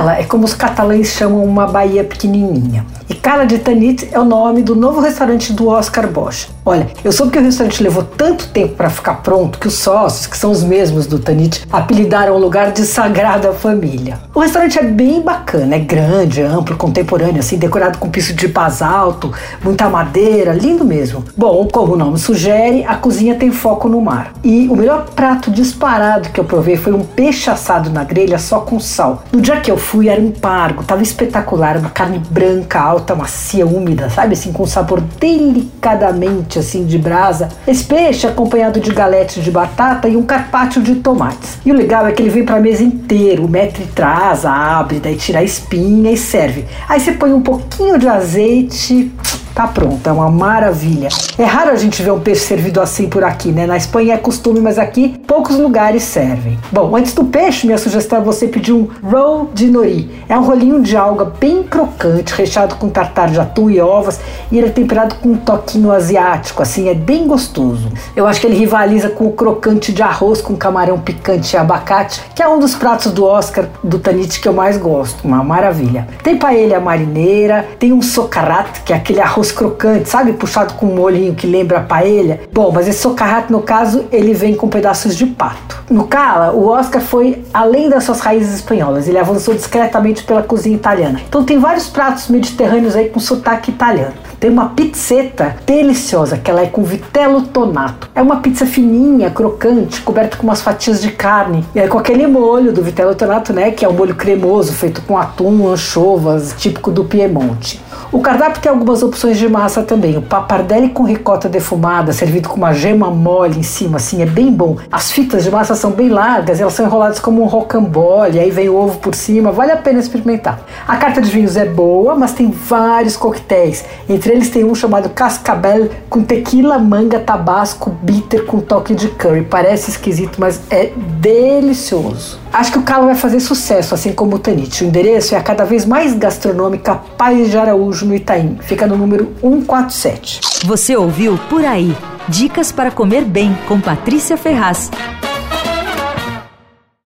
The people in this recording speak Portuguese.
Cala é como os catalães chamam uma baía pequenininha. E Cala de Tanit é o nome do novo restaurante do Oscar Bosch. Olha, eu soube que o restaurante levou tanto tempo para ficar pronto que os sócios, que são os mesmos do Tanit, apelidaram o lugar de Sagrada Família. O restaurante é bem bacana, é grande, amplo, contemporâneo, assim, decorado com piso de basalto, muita madeira, lindo mesmo. Bom, como o nome sugere, a cozinha tem foco no mar. E o melhor prato disparado que eu provei foi um peixe assado na grelha só com sal. No dia que eu fui era um pargo, tava espetacular, uma carne branca, alta, macia, úmida, sabe assim, com sabor delicadamente assim de brasa. Esse peixe acompanhado de galete de batata e um carpaccio de tomates. E o legal é que ele vem para a mesa inteiro, mete traz, abre, daí tira a espinha e serve. Aí você põe um pouquinho de azeite, Tá pronto, é uma maravilha. É raro a gente ver um peixe servido assim por aqui, né? Na Espanha é costume, mas aqui poucos lugares servem. Bom, antes do peixe, minha sugestão é você pedir um roll de nori. É um rolinho de alga bem crocante, recheado com tartar de atum e ovas, e ele é temperado com um toquinho asiático, assim, é bem gostoso. Eu acho que ele rivaliza com o crocante de arroz com camarão picante e abacate, que é um dos pratos do Oscar do Tanit que eu mais gosto, uma maravilha. Tem paella marineira, tem um socarrat, que é aquele arroz arroz crocante, sabe? Puxado com um molhinho que lembra a paella. Bom, mas esse socarrat, no caso, ele vem com pedaços de pato. No Cala, o Oscar foi além das suas raízes espanholas, ele avançou discretamente pela cozinha italiana. Então tem vários pratos mediterrâneos aí com sotaque italiano. Tem uma pizzeta deliciosa, que ela é com vitello tonato. É uma pizza fininha, crocante, coberta com umas fatias de carne. E aí com aquele molho do vitello tonato, né, que é um molho cremoso, feito com atum, anchovas, típico do Piemonte. O cardápio tem algumas opções de massa também. O papardelli com ricota defumada, servido com uma gema mole em cima, assim, é bem bom. As fitas de massa são bem largas, elas são enroladas como um rocambole, aí vem o ovo por cima, vale a pena experimentar. A carta de vinhos é boa, mas tem vários coquetéis. Entre eles tem um chamado Cascabel com tequila, manga, tabasco, bitter com toque de curry. Parece esquisito, mas é delicioso. Acho que o Calo vai fazer sucesso, assim como o Tanit. O endereço é a cada vez mais gastronômica Paz de Araújo, no Itaim. Fica no número 147. Você ouviu Por Aí. Dicas para comer bem com Patrícia Ferraz.